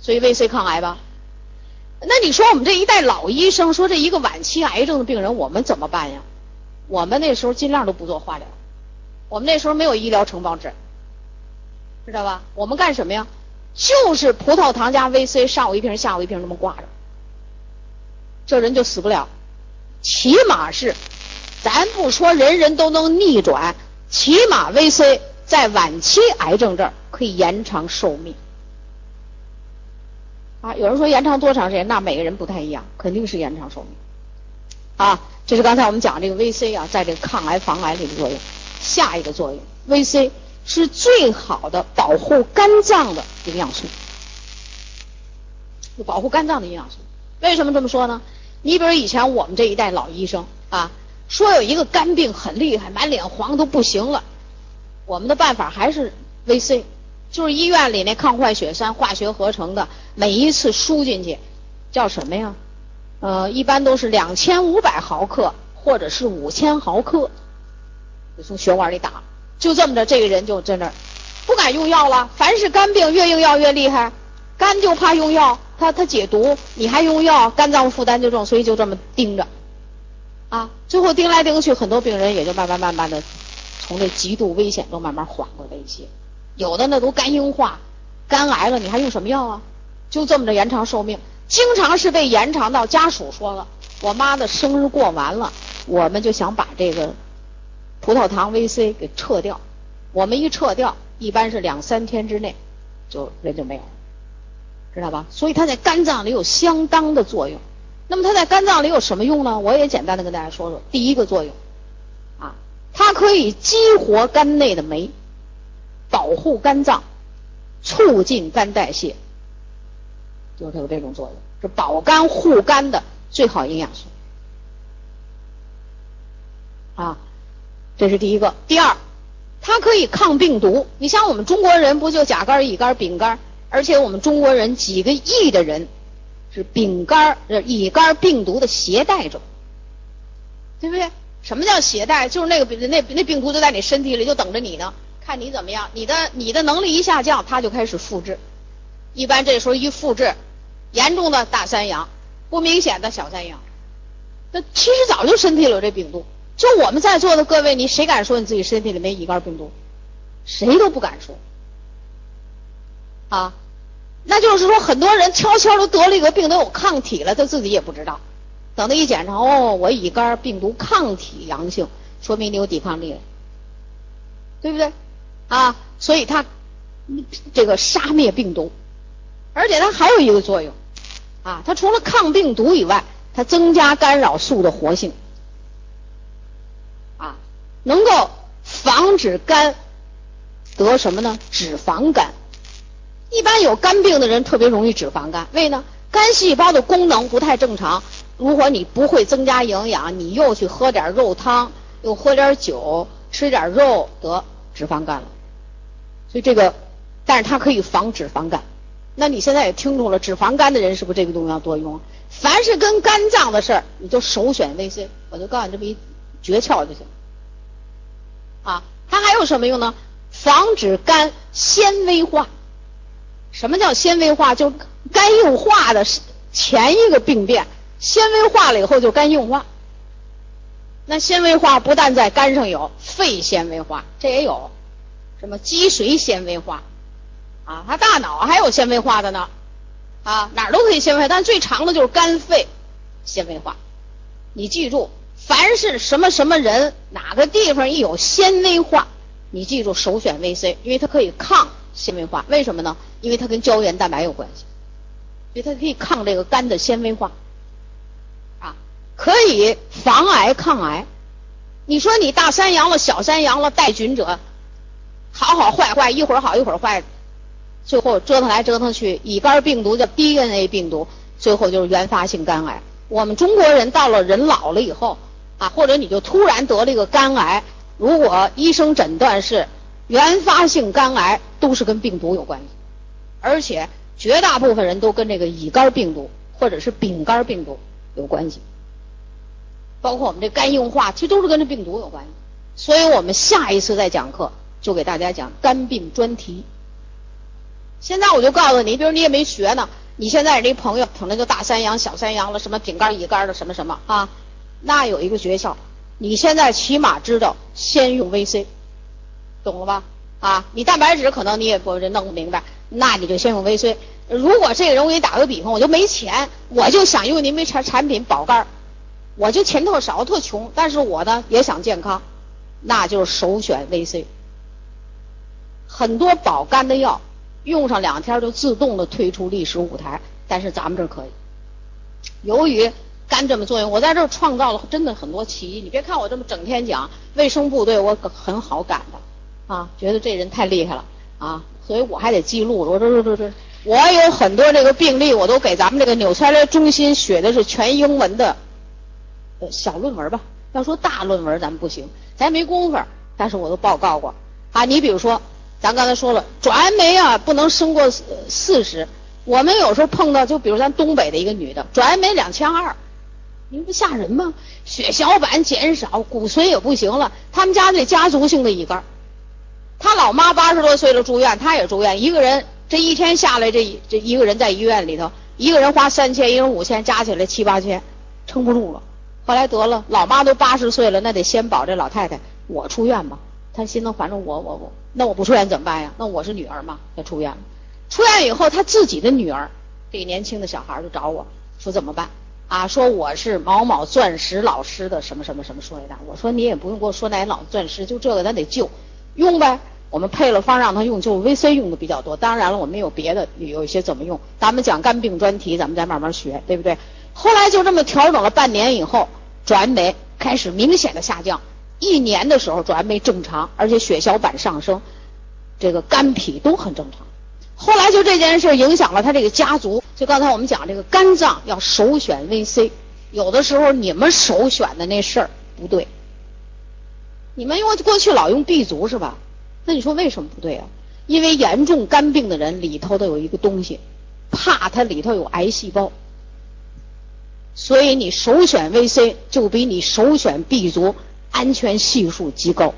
所以 VC 抗癌吧。那你说我们这一代老医生说这一个晚期癌症的病人我们怎么办呀？我们那时候尽量都不做化疗，我们那时候没有医疗承包制，知道吧？我们干什么呀？就是葡萄糖加 VC，上午一瓶，下午一瓶，这么挂着，这人就死不了。起码是，咱不说人人都能逆转，起码 VC 在晚期癌症这儿可以延长寿命。啊，有人说延长多长时间？那每个人不太一样，肯定是延长寿命。啊，这是刚才我们讲这个 VC 啊，在这个抗癌防癌里的作用。下一个作用，VC 是最好的保护肝脏的营养素，保护肝脏的营养素。为什么这么说呢？你比如以前我们这一代老医生啊，说有一个肝病很厉害，满脸黄都不行了，我们的办法还是 VC，就是医院里那抗坏血酸化学合成的，每一次输进去叫什么呀？呃，一般都是两千五百毫克或者是五千毫克，就从血管里打，就这么着，这个人就在那儿不敢用药了。凡是肝病，越用药越厉害，肝就怕用药。他他解毒，你还用药，肝脏负担就重，所以就这么盯着，啊，最后盯来盯去，很多病人也就慢慢慢慢的从这极度危险中慢慢缓过来一些，有的那都肝硬化、肝癌了，你还用什么药啊？就这么着延长寿命，经常是被延长到家属说了，我妈的生日过完了，我们就想把这个葡萄糖 VC 给撤掉，我们一撤掉，一般是两三天之内就人就没有了。知道吧？所以它在肝脏里有相当的作用。那么它在肝脏里有什么用呢？我也简单的跟大家说说。第一个作用，啊，它可以激活肝内的酶，保护肝脏，促进肝代谢，就是它有这种作用，是保肝护肝的最好营养素。啊，这是第一个。第二，它可以抗病毒。你像我们中国人不就甲肝、乙肝、丙肝？而且我们中国人几个亿的人是丙肝、乙肝病毒的携带者，对不对？什么叫携带？就是那个病那那病毒就在你身体里，就等着你呢，看你怎么样。你的你的能力一下降，他就开始复制。一般这时候一复制，严重的大三阳，不明显的小三阳。那其实早就身体里有这病毒。就我们在座的各位，你谁敢说你自己身体里没乙肝病毒？谁都不敢说。啊，那就是说，很多人悄悄都得了一个病，都有抗体了，他自己也不知道。等他一检查，哦，我乙肝病毒抗体阳性，说明你有抵抗力了，对不对？啊，所以它这个杀灭病毒，而且它还有一个作用，啊，它除了抗病毒以外，它增加干扰素的活性，啊，能够防止肝得什么呢？脂肪肝。一般有肝病的人特别容易脂肪肝，为呢？肝细胞的功能不太正常。如果你不会增加营养，你又去喝点肉汤，又喝点酒，吃点肉，得脂肪肝了。所以这个，但是它可以防脂肪肝。那你现在也听出了，脂肪肝的人是不是这个东西要多用？凡是跟肝脏的事儿，你就首选 VC。我就告诉你这么一诀窍就行。啊，它还有什么用呢？防止肝纤维化。什么叫纤维化？就肝硬化的前一个病变，纤维化了以后就肝硬化。那纤维化不但在肝上有，肺纤维化这也有，什么脊髓纤维化啊？他大脑还有纤维化的呢，啊哪儿都可以纤维，但最长的就是肝肺纤维化。你记住，凡是什么什么人，哪个地方一有纤维化，你记住首选 VC，因为它可以抗。纤维化为什么呢？因为它跟胶原蛋白有关系，所以它可以抗这个肝的纤维化，啊，可以防癌抗癌。你说你大三阳了、小三阳了、带菌者，好好坏坏，一会儿好一会儿坏，最后折腾来折腾去，乙肝病毒叫 DNA 病毒，最后就是原发性肝癌。我们中国人到了人老了以后啊，或者你就突然得了一个肝癌，如果医生诊断是。原发性肝癌都是跟病毒有关系，而且绝大部分人都跟这个乙肝病毒或者是丙肝病毒有关系，包括我们这肝硬化，其实都是跟这病毒有关系。所以我们下一次再讲课就给大家讲肝病专题。现在我就告诉你，比如你也没学呢，你现在这朋友可能就大三阳、小三阳了，什么丙肝、乙肝的什么什么啊，那有一个诀窍，你现在起码知道先用 VC，懂了吧？啊，你蛋白质可能你也不弄不明白，那你就先用 VC。如果这个人我给你打个比方，我就没钱，我就想用您没产产品保肝，我就钱特少特穷，但是我呢也想健康，那就是首选 VC。很多保肝的药用上两天就自动的退出历史舞台，但是咱们这可以。由于肝这么作用，我在这儿创造了真的很多奇迹。你别看我这么整天讲卫生部对我很好感的啊，觉得这人太厉害了啊，所以我还得记录。我这这这这，我有很多这个病例，我都给咱们这个纽崔莱中心写的是全英文的小论文吧。要说大论文咱们不行，咱没工夫，但是我都报告过啊。你比如说。咱刚才说了，转氨酶啊不能升过四十。我们有时候碰到，就比如咱东北的一个女的，转氨酶两千二，你不吓人吗？血小板减少，骨髓也不行了。他们家这家族性的乙肝，他老妈八十多岁了住院，他也住院。一个人这一天下来，这这一个人在医院里头，一个人花三千，一人五千，加起来七八千，撑不住了。后来得了，老妈都八十岁了，那得先保这老太太，我出院吧。他心疼，反正我我我，那我不出院怎么办呀？那我是女儿嘛，她出院了。出院以后，他自己的女儿，这个年轻的小孩就找我说怎么办？啊，说我是某某钻石老师的什么什么什么说一大。我说你也不用给我说那老钻石，就这个咱得救，用呗。我们配了方让他用，就 VC 用的比较多。当然了，我们有别的，有一些怎么用。咱们讲肝病专题，咱们再慢慢学，对不对？后来就这么调整了半年以后，转氨开始明显的下降。一年的时候转氨酶正常，而且血小板上升，这个肝脾都很正常。后来就这件事影响了他这个家族。就刚才我们讲这个肝脏要首选 VC，有的时候你们首选的那事儿不对。你们用过去老用 B 族是吧？那你说为什么不对啊？因为严重肝病的人里头都有一个东西，怕它里头有癌细胞，所以你首选 VC 就比你首选 B 族。安全系数极高。